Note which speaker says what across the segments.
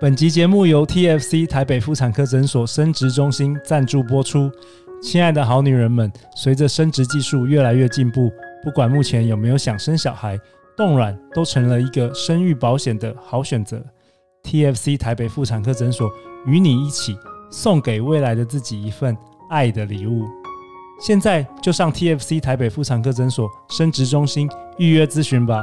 Speaker 1: 本集节目由 TFC 台北妇产科诊所生殖中心赞助播出。亲爱的好女人们，随着生殖技术越来越进步，不管目前有没有想生小孩，冻卵都成了一个生育保险的好选择。TFC 台北妇产科诊所与你一起送给未来的自己一份爱的礼物。现在就上 TFC 台北妇产科诊所生殖中心预约咨询吧。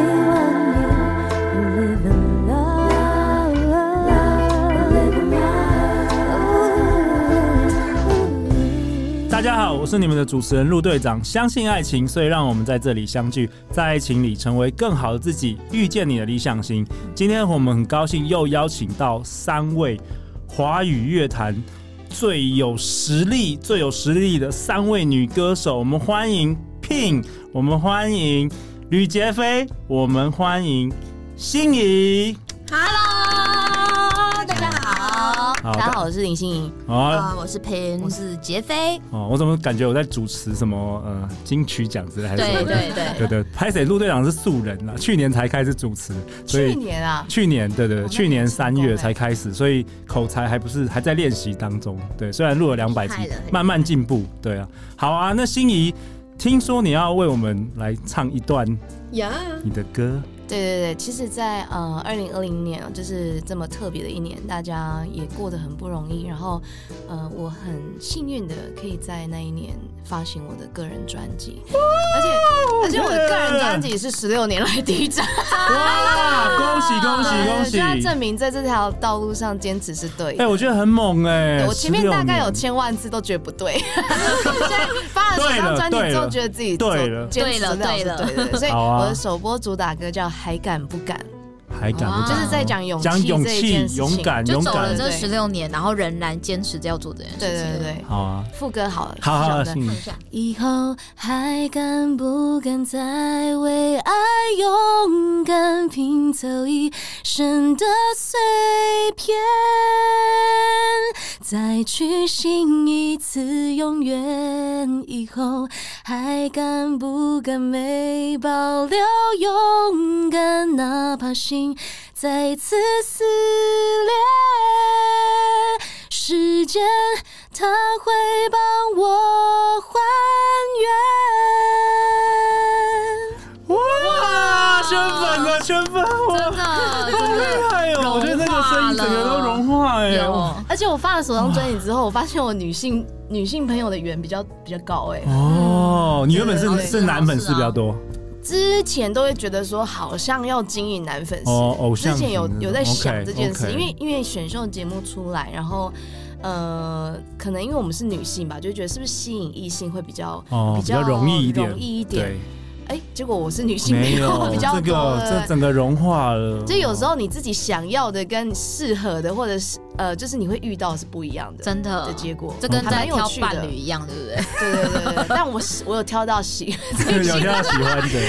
Speaker 1: 大家好，我是你们的主持人陆队长。相信爱情，所以让我们在这里相聚，在爱情里成为更好的自己，遇见你的理想型。今天我们很高兴又邀请到三位华语乐坛最有实力、最有实力的三位女歌手。我们欢迎 Pin，我们欢迎吕洁飞，我们欢迎欣怡。
Speaker 2: 好，我是林心怡。
Speaker 3: 啊，我是 Pin，
Speaker 4: 我是杰飞。
Speaker 1: 哦，我怎么感觉我在主持什么呃金曲奖之类还是什么？
Speaker 3: 对对对
Speaker 1: 对对。拍谢陆队长是素人啊，去年才开始主持，所以
Speaker 3: 去年啊，
Speaker 1: 去年对对，去年三月才开始，所以口才还不是还在练习当中。对，虽然录了两百集，慢慢进步。对啊，好啊，那心怡，听说你要为我们来唱一段呀，你的歌。
Speaker 2: 对对对，其实在，在呃二零二零年，就是这么特别的一年，大家也过得很不容易。然后，呃，我很幸运的可以在那一年发行我的个人专辑，而且而且我的个人专辑是十六年来第一张。
Speaker 1: 哇！恭喜恭喜 恭喜！
Speaker 2: 就要证明在这条道路上坚持是对的。
Speaker 1: 哎，我觉得很猛哎！
Speaker 2: 我前面大概有千万次都觉得不对，现在发了这张专辑之后，觉得自己
Speaker 1: 对了，
Speaker 2: 对了，对了，对了。所以我的首播主打歌叫。还敢不敢？
Speaker 1: 还敢不敢？
Speaker 2: 就是在讲勇气，
Speaker 1: 讲勇气，勇敢，
Speaker 4: 就走了这十六年，然后仍然坚持要做这件事情。
Speaker 2: 对对对，
Speaker 1: 好啊，
Speaker 2: 副歌好了，
Speaker 1: 好好的。
Speaker 2: 以后还敢不敢再为爱勇敢拼凑一生的碎片？再去信一次永远以后，还敢不敢没保留勇敢？哪怕心再次撕裂，时间它会帮我还
Speaker 1: 原。圈粉我，真的，好厉害哦！我觉得那个声音整个都融化哎。
Speaker 2: 而且我发了首张专辑之后，我发现我女性女性朋友的缘比较比较高哎。
Speaker 1: 哦，你原本是是男粉丝比较多。
Speaker 2: 之前都会觉得说好像要经营男粉丝，
Speaker 1: 哦，偶像。
Speaker 2: 之前有有在想这件事，因为因为选秀节目出来，然后呃，可能因为我们是女性吧，就觉得是不是吸引异性会比较
Speaker 1: 比较容易一点，
Speaker 2: 容易一点。哎，结果我是女性，没有 比较多，
Speaker 1: 这整个融化了。
Speaker 2: 就有时候你自己想要的跟适合的，或者是呃，就是你会遇到是不一样的，
Speaker 4: 真的
Speaker 2: 的结果。
Speaker 4: 这跟在挑伴侣一样，对不对？
Speaker 2: 对对对对。但我我有挑到喜，
Speaker 1: 有挑到喜欢的。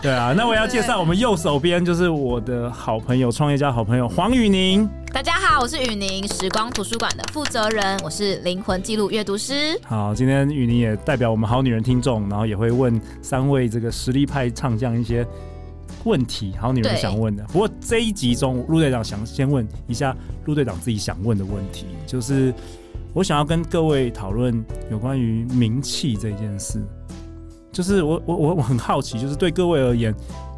Speaker 1: 对啊，那我要介绍我们右手边就是我的好朋友，创业家好朋友黄宇宁。
Speaker 4: 大家好，我是宇宁，时光图书馆的负责人，我是灵魂记录阅读师。
Speaker 1: 好，今天宇宁也代表我们好女人听众，然后也会问三位这个实力派唱将一些问题，好女人想问的。不过这一集中，陆队长想先问一下陆队长自己想问的问题，就是我想要跟各位讨论有关于名气这件事。就是我我我我很好奇，就是对各位而言，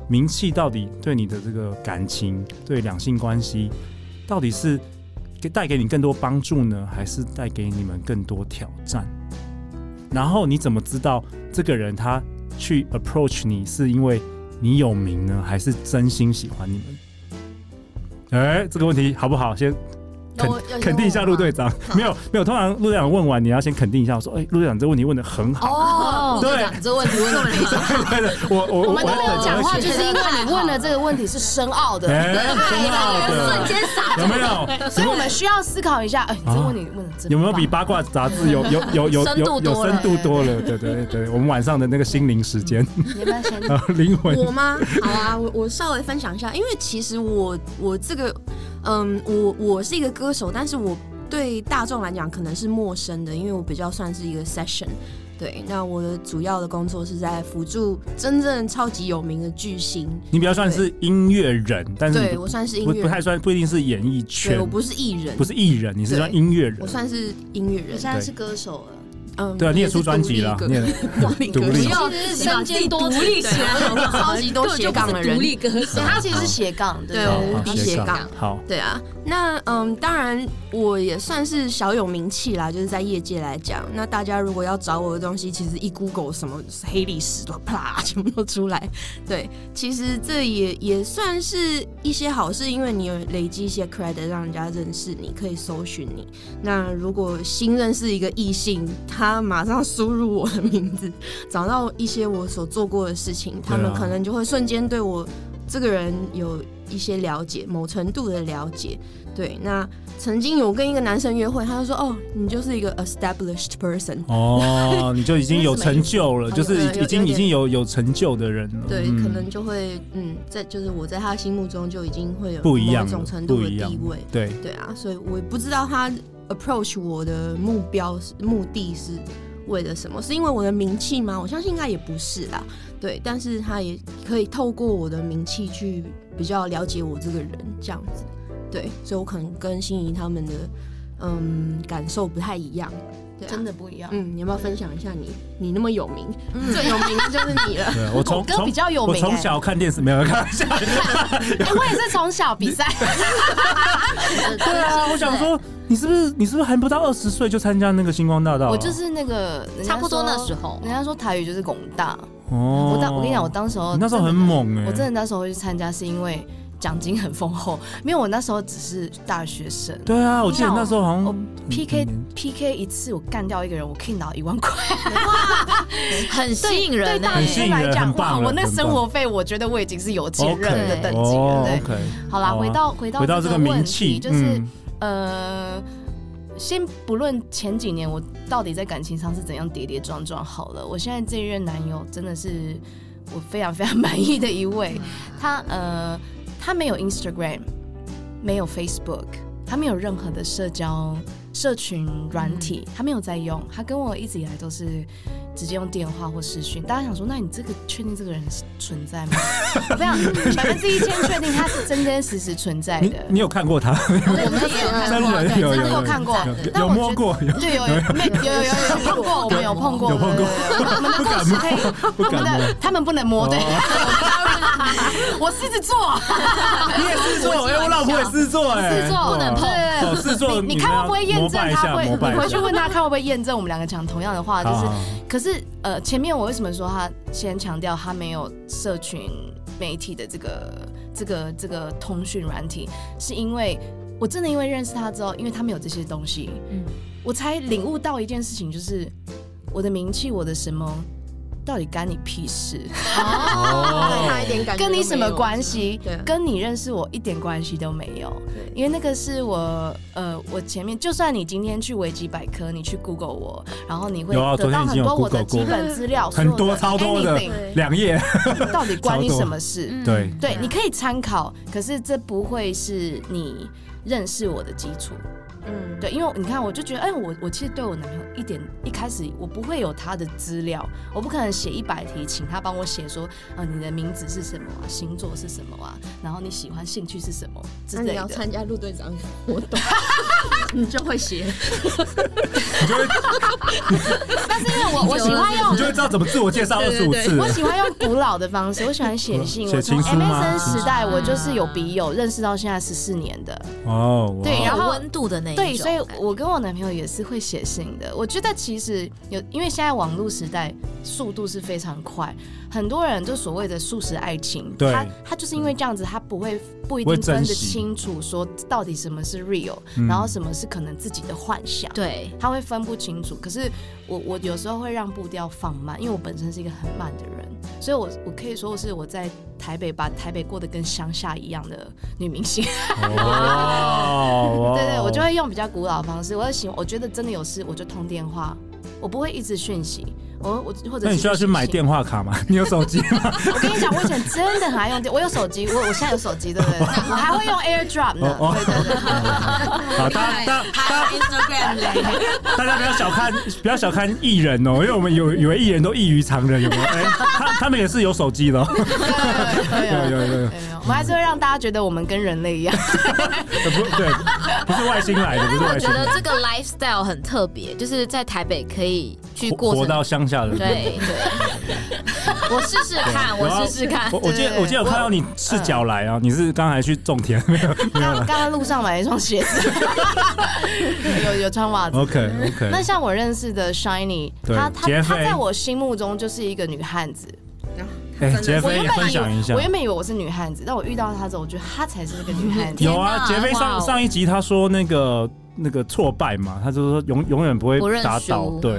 Speaker 1: 名气到底对你的这个感情、对两性关系，到底是给带给你更多帮助呢，还是带给你们更多挑战？然后你怎么知道这个人他去 approach 你是因为你有名呢，还是真心喜欢你们？哎、欸，这个问题好不好？先。肯肯定一下陆队长，没有没有，通常陆队长问完，你要先肯定一下，我说，哎，陆队长这问题问的很好，对
Speaker 3: 这个问题问的
Speaker 1: 没错。我我
Speaker 2: 我们都没有讲
Speaker 1: 话，
Speaker 2: 就是因为你问的这个问题是深奥的，
Speaker 1: 哎，深奥的，
Speaker 3: 瞬间傻
Speaker 1: 有没有？
Speaker 2: 所以我们需要思考一下。哎，这问题问的真
Speaker 1: 有没有比八卦杂志有有有有
Speaker 3: 深度多了
Speaker 1: 有深度多了？对对对，我们晚上的那个心灵时间，
Speaker 2: 你要不要先
Speaker 1: 灵魂
Speaker 5: 我吗？好啊，我我稍微分享一下，因为其实我我这个，嗯，我我是一个歌手，但是我对大众来讲可能是陌生的，因为我比较算是一个 session。对，那我的主要的工作是在辅助真正超级有名的巨星。
Speaker 1: 你比较算是音乐人，但是
Speaker 5: 对我算是音乐人，
Speaker 1: 不太算，不一定是演艺圈。
Speaker 5: 我不是艺人，
Speaker 1: 不是艺人，你是算音乐人。
Speaker 5: 我算是音乐人，
Speaker 2: 我现在是歌手了。
Speaker 5: 嗯，
Speaker 1: 对啊，你也出专辑了，你也
Speaker 5: 独立，
Speaker 1: 独立，
Speaker 3: 其实身兼多职，
Speaker 5: 超级多斜杠的人，
Speaker 3: 独立歌手，
Speaker 2: 他其实是斜杠，
Speaker 5: 对，无敌斜杠。
Speaker 1: 好，
Speaker 5: 对啊，那嗯，当然我也算是小有名气啦，就是在业界来讲，那大家如果要找我的东西，其实一 Google 什么黑历史都啪全部都出来。对，其实这也也算是一些好事，因为你有累积一些 credit，让人家认识你，可以搜寻你。那如果新认识一个异性，他马上输入我的名字，找到一些我所做过的事情，他们可能就会瞬间对我这个人有一些了解，某程度的了解。对，那曾经有跟一个男生约会，他就说：“哦，你就是一个 established person。”
Speaker 1: 哦，你就已经有成就了，就是已经已经有有成就的人了。
Speaker 5: 对，可能就会嗯，在就是我在他心目中就已经会有
Speaker 1: 不一样
Speaker 5: 某种程度的地位。
Speaker 1: 对
Speaker 5: 对啊，所以我也不知道他。approach 我的目标是目的是为了什么？是因为我的名气吗？我相信应该也不是啦。对，但是他也可以透过我的名气去比较了解我这个人，这样子。对，所以我可能跟心仪他们的嗯感受不太一样。对啊，
Speaker 2: 真的不一样。
Speaker 5: 嗯，你要不要分享一下你？你那么有名，嗯、最有名的就是你了。
Speaker 1: 对，我从
Speaker 2: 哥比较有名，欸，
Speaker 1: 我从小看电视没有看
Speaker 2: 我也是从小比赛。
Speaker 1: 对啊，我想说。你是不是你是不是还不到二十岁就参加那个星光大道？
Speaker 2: 我就是那个
Speaker 3: 差不多那时候，
Speaker 2: 人家说台语就是拱大
Speaker 1: 哦。
Speaker 2: 我当我跟你讲，我当时候
Speaker 1: 那时候很猛哎，
Speaker 2: 我真的那时候去参加是因为奖金很丰厚，因为我那时候只是大学生。
Speaker 1: 对啊，我记得那时候好像
Speaker 2: 我 PK PK 一次我干掉一个人，我可以拿一万块，
Speaker 3: 很吸引人。
Speaker 2: 对大学生来讲，哇，我那生活费我觉得我已经是有钱人的等级了。对，好啦，回到回到
Speaker 1: 回到这个名气，
Speaker 2: 就是。呃，先不论前几年我到底在感情上是怎样跌跌撞撞，好了，我现在这一任男友真的是我非常非常满意的一位。他呃，他没有 Instagram，没有 Facebook，他没有任何的社交社群软体，他没有在用。他跟我一直以来都是。直接用电话或视讯，大家想说，那你这个确定这个人存在吗？我非常百分之一千确定他是真真实实存在的。
Speaker 1: 你有看过他？
Speaker 2: 我们也有看过，真的有看过，
Speaker 1: 有摸过，
Speaker 2: 对，有有有有有碰过，我们有碰过，
Speaker 1: 有碰过。
Speaker 2: 我们的故事可以，我们的他们不能摸，对。我狮子座，
Speaker 1: 你也狮子座，哎，我老婆也狮子座，哎，
Speaker 2: 狮子座不能碰，
Speaker 1: 狮子座，
Speaker 2: 你看会不会验证？他会，你回去问他看会不会验证？我们两个讲同样的话，就是，可是。是呃，前面我为什么说他先强调他没有社群媒体的这个这个这个通讯软体，是因为我真的因为认识他之后，因为他没有这些东西，嗯，我才领悟到一件事情，就是我的名气，我的什么。到底干你屁事？
Speaker 5: 哦，
Speaker 2: 跟你什么关系？跟你认识我一点关系都没有。因为那个是我，呃，我前面就算你今天去维基百科，你去 Google 我，然后你会得到很多我的基本资料，
Speaker 1: 很多超多的两页，
Speaker 2: 到底关你什么事？
Speaker 1: 对
Speaker 2: 对，你可以参考，可是这不会是你认识我的基础。嗯，对，因为你看，我就觉得，哎，我我其实对我男朋友一点一开始我不会有他的资料，我不可能写一百题，请他帮我写说，啊，你的名字是什么啊，星座是什么啊，然后你喜欢兴趣是什么之类的。
Speaker 5: 那你要参加陆队长 活动，你就会写，
Speaker 1: 你就会。
Speaker 2: 但是因为我我喜欢用，
Speaker 1: 你就会知道怎么自我介绍二十五次。
Speaker 2: 我喜欢用古老的方式，我喜欢写信。我从 MSN 时代，我就是有笔友认识到现在十四年的。
Speaker 1: 哦，
Speaker 2: 对，然后
Speaker 3: 温度的那。那一种。
Speaker 2: 对，所以我跟我男朋友也是会写信的。我觉得其实有，因为现在网络时代速度是非常快，很多人就所谓的速食爱情，
Speaker 1: 对
Speaker 2: 他他就是因为这样子，他不会不一定分得清楚说到底什么是 real，然后什么是可能自己的幻想，
Speaker 3: 对，
Speaker 2: 他会分不清楚。可是我我有时候会让步调放慢，因为我本身是一个很慢的人，所以我我可以说我是我在台北把台北过得跟乡下一样的女明星。
Speaker 1: 哦，
Speaker 2: 对对，我就会用比较古老的方式。我喜欢，我觉得真的有事我就通电话，我不会一直讯息。我我或者
Speaker 1: 那你需要去买电话卡吗？你有手机吗？
Speaker 2: 我跟你讲，我以前真的很爱用电，我有手机，我我现在有手机，对不对？我还会用 AirDrop 呢。对对对。
Speaker 1: 好，大家大家
Speaker 3: Instagram 嘞，
Speaker 1: 大家不要小看不要小看艺人哦，因为我们有以为艺人都异于常人，有没有？哎，他他们也是有手机的。
Speaker 2: 有有有有。我们还是会让大家觉得我们跟人类一样。
Speaker 1: 不对，不是外星来的，不是外星。
Speaker 3: 我觉得这个 lifestyle 很特别，就是在台北可以
Speaker 1: 活到乡下的。
Speaker 3: 对对。我试试看，我试试看。
Speaker 1: 我我记得我记得有看到你赤脚来啊，你是刚才去种田没有？
Speaker 2: 刚刚刚路上买了一双鞋子，有有穿袜子。
Speaker 1: OK OK。
Speaker 2: 那像我认识的 Shiny，他他他在我心目中就是一个女汉子。
Speaker 1: 哎，杰飞也分享一下。
Speaker 2: 我原本以为我是女汉子，但我遇到她之后，我觉得她才是那个女汉子。
Speaker 1: 有啊，杰飞上上一集他说那个那个挫败嘛，他就说永永远不会打倒。对。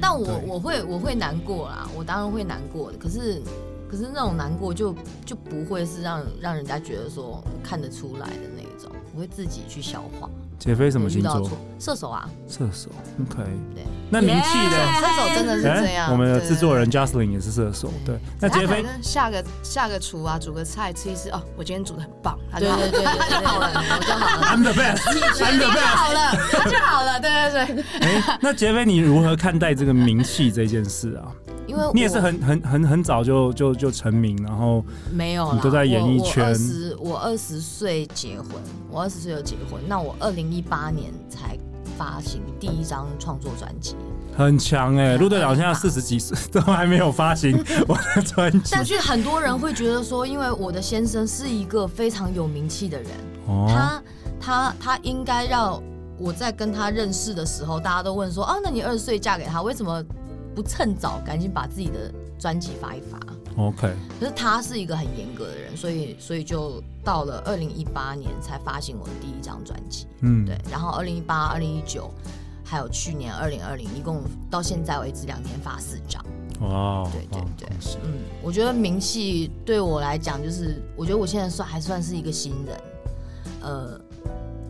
Speaker 6: 但我我会我会难过啦，我当然会难过的。可是可是那种难过就就不会是让让人家觉得说看得出来的那一种，我会自己去消化。
Speaker 1: 杰飞什么星座？
Speaker 6: 射手啊。
Speaker 1: 射手，OK。对。那名气的
Speaker 2: 射手真的是这样。
Speaker 1: 我们的制作人 Justin 也是射手，对。那杰飞
Speaker 2: 下个下个厨啊，煮个菜吃一吃哦，我今天煮的很棒，
Speaker 6: 对对对对，就好了，我就好了。
Speaker 1: I'm the best，I'm the best，
Speaker 2: 好了，他就好了，对对对。
Speaker 1: 哎，那杰飞你如何看待这个名气这件事啊？
Speaker 6: 因为
Speaker 1: 你也是很很很很早就就就成名，然后
Speaker 6: 没有
Speaker 1: 你都在演艺圈。
Speaker 6: 我二十我二十岁结婚，我二十岁就结婚，那我二零一八年才发行第一张创作专辑，
Speaker 1: 很强哎！陆队长现在四十几岁 都还没有发行 我的专辑，
Speaker 6: 但是很多人会觉得说，因为我的先生是一个非常有名气的人，哦、他他他应该让我在跟他认识的时候，大家都问说，啊，那你二十岁嫁给他，为什么？不趁早赶紧把自己的专辑发一发
Speaker 1: ，OK。
Speaker 6: 可是他是一个很严格的人，所以所以就到了二零一八年才发行我的第一张专辑，嗯，对。然后二零一八、二零一九，还有去年二零二零，一共到现在为止两年发四张。
Speaker 1: 哦，
Speaker 6: 对对对，嗯，我觉得名气对我来讲，就是我觉得我现在算还算是一个新人，呃。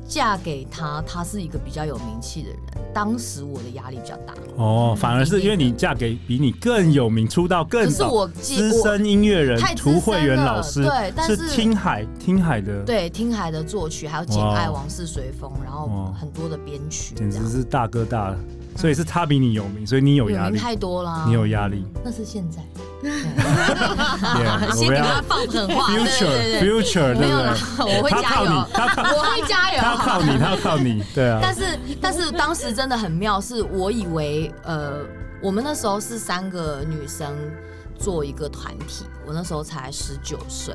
Speaker 6: 嫁给他，他是一个比较有名气的人。当时我的压力比较大
Speaker 1: 哦，反而是因为你嫁给比你更有名、出道更早、资深音乐人涂慧源老师，
Speaker 6: 对，但是
Speaker 1: 听海听海的，
Speaker 6: 对，听海的作曲，还有《简爱往事随风》，然后很多的编曲，
Speaker 1: 简直是大哥大。所以是他比你有名，所以你有压力
Speaker 6: 太多了，
Speaker 1: 你有压力。
Speaker 6: 那是现在。
Speaker 3: 先给他放狠话。
Speaker 1: Future，Future，
Speaker 6: 没有啦，我会加油，我会加油，
Speaker 1: 他靠你，他靠你，对啊。
Speaker 6: 但是，但是当时真的很妙，是我以为，呃，我们那时候是三个女生。做一个团体，我那时候才十九岁，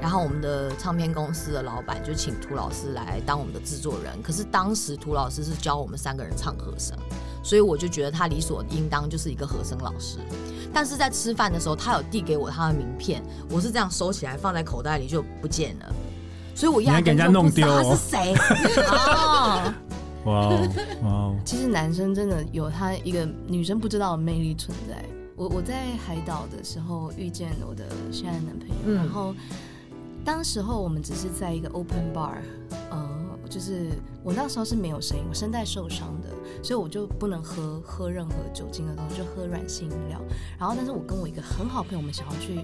Speaker 6: 然后我们的唱片公司的老板就请涂老师来当我们的制作人。可是当时涂老师是教我们三个人唱和声，所以我就觉得他理所应当就是一个和声老师。但是在吃饭的时候，他有递给我他的名片，我是这样收起来放在口袋里就不见了，所以我压根就不知道他是谁。哦，
Speaker 1: 哇哦哇哦！
Speaker 2: 其实男生真的有他一个女生不知道的魅力存在。我我在海岛的时候遇见我的现在的男朋友，嗯、然后当时候我们只是在一个 open bar，呃，就是我那时候是没有声音，我声带受伤的，所以我就不能喝喝任何酒精的东西，就喝软性饮料。然后，但是我跟我一个很好朋友，我们想要去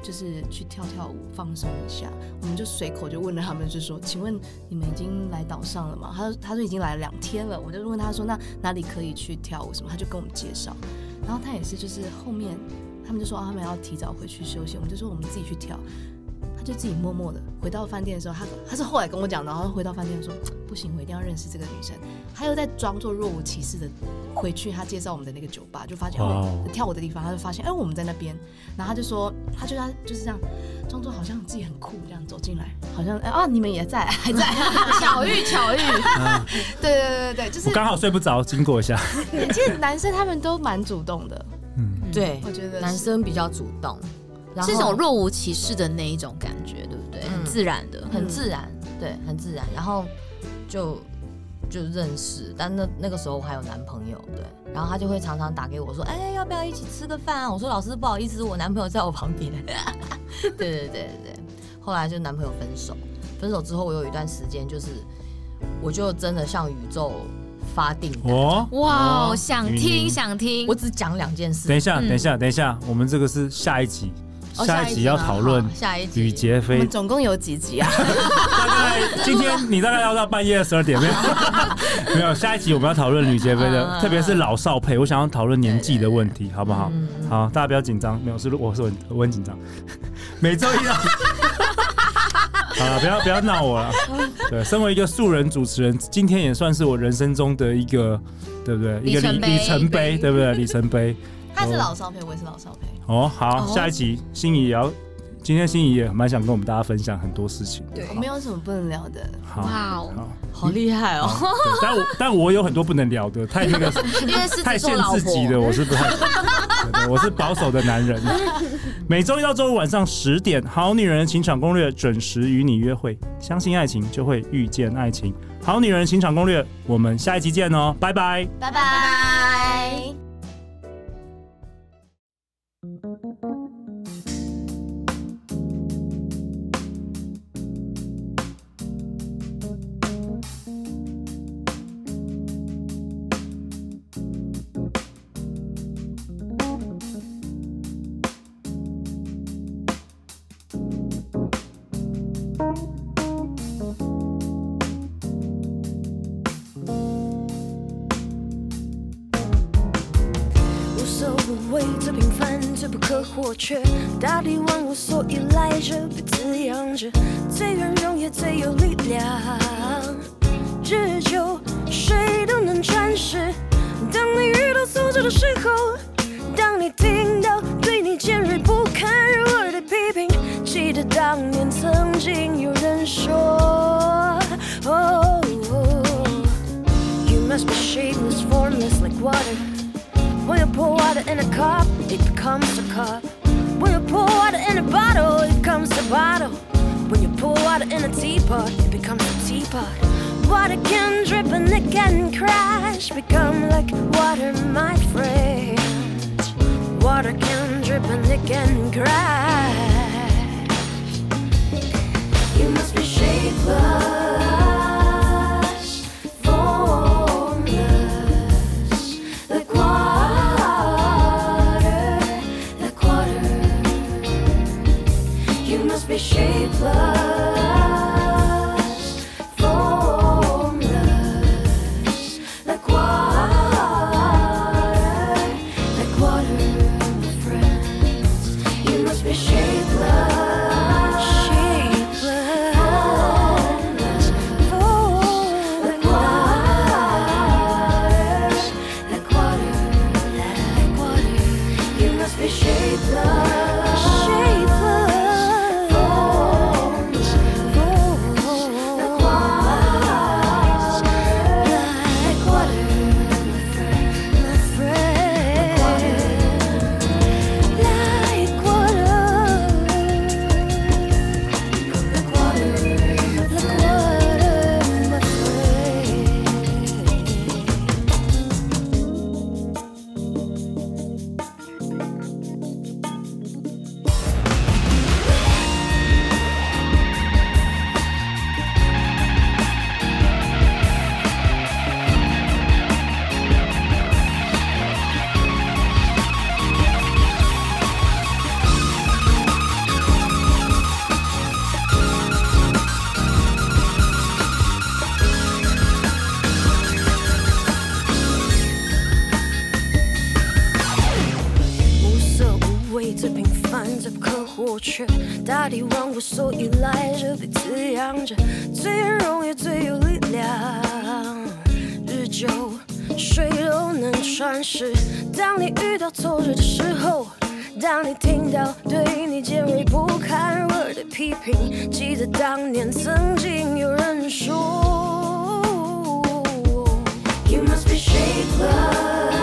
Speaker 2: 就是去跳跳舞放松一下，我们就随口就问了他们，就说：“请问你们已经来岛上了吗？”他说：“他说已经来了两天了。”我就问他说：“那哪里可以去跳舞什么？”他就跟我们介绍。然后他也是，就是后面他们就说啊他们要提早回去休息，我们就说我们自己去跳。他就自己默默的回到饭店的时候，他他是后来跟我讲的，然后回到饭店说不行，我一定要认识这个女生。他又在装作若无其事的回去，他介绍我们的那个酒吧，就发现哦跳舞的地方，他就发现哎我们在那边，然后他就说他就他就是这样装作好像自己很酷这样走进来，好像哎啊你们也在还在。
Speaker 3: 巧遇巧遇，
Speaker 2: 对对对对对，就是
Speaker 1: 刚好睡不着，经过一下。
Speaker 2: 其实男生他们都蛮主动的，
Speaker 1: 嗯，
Speaker 6: 对，
Speaker 2: 我觉得
Speaker 6: 男生比较主动，
Speaker 3: 是一种若无其事的那一种感觉，对不对？很自然的，
Speaker 6: 很自然，对，很自然。然后就。就认识，但那那个时候我还有男朋友，对，然后他就会常常打给我说，哎、欸，要不要一起吃个饭啊？我说老师不好意思，我男朋友在我旁边。对对对对对，后来就男朋友分手，分手之后我有一段时间就是，我就真的向宇宙发订单。
Speaker 1: 哦，
Speaker 3: 哇，想听想听，
Speaker 6: 我只讲两件事。
Speaker 1: 等一下，等一下，等一下，我们这个是下一集。下一集要讨论
Speaker 6: 下一集
Speaker 1: 吕杰飞，
Speaker 2: 总共有几集啊？
Speaker 1: 大概今天你大概要到半夜十二点没有？没有，下一集我们要讨论吕杰飞的，特别是老少配，我想要讨论年纪的问题，好不好？好，大家不要紧张，没有，是我是我我很紧张，每周一到，好了，不要不要闹我了。对，身为一个素人主持人，今天也算是我人生中的一个，对不对？一个里里程碑，对不对？里程碑。
Speaker 2: 他是老少配，我也是老少配。
Speaker 1: 哦，好，下一集心怡也要，今天心怡也蛮想跟我们大家分享很多事情。
Speaker 2: 对，我没有什么不能聊的。
Speaker 1: 好，好，
Speaker 6: 好厉害哦！
Speaker 1: 但我但我有很多不能聊的，太那个，太限自己的，我是不太，我是保守的男人。每周一到周五晚上十点，《好女人的情场攻略》准时与你约会，相信爱情就会遇见爱情。《好女人情场攻略》，我们下一集见哦，拜拜，
Speaker 2: 拜拜，
Speaker 7: Thank you. 大地万物所依赖着，被滋养着，最圆融也最有力量。日久谁都能传世。当你遇到挫折的时候，当你听到对你尖锐不堪入耳的批评，记得当年曾经有人说，oh, You must be shapeless, formless like water. When you pour water in a cup, it becomes a cup. When you pour water in a bottle, it becomes a bottle. When you pour water in a teapot, it becomes a teapot. Water can drip and it can crash, become like water, my friend. Water can drip and it can crash. love. 最容易最有力量，日久水都能穿石。当你遇到挫折的时候，当你听到对你尖锐不堪入耳的批评，记得当年曾经有人说，You must be shapeless。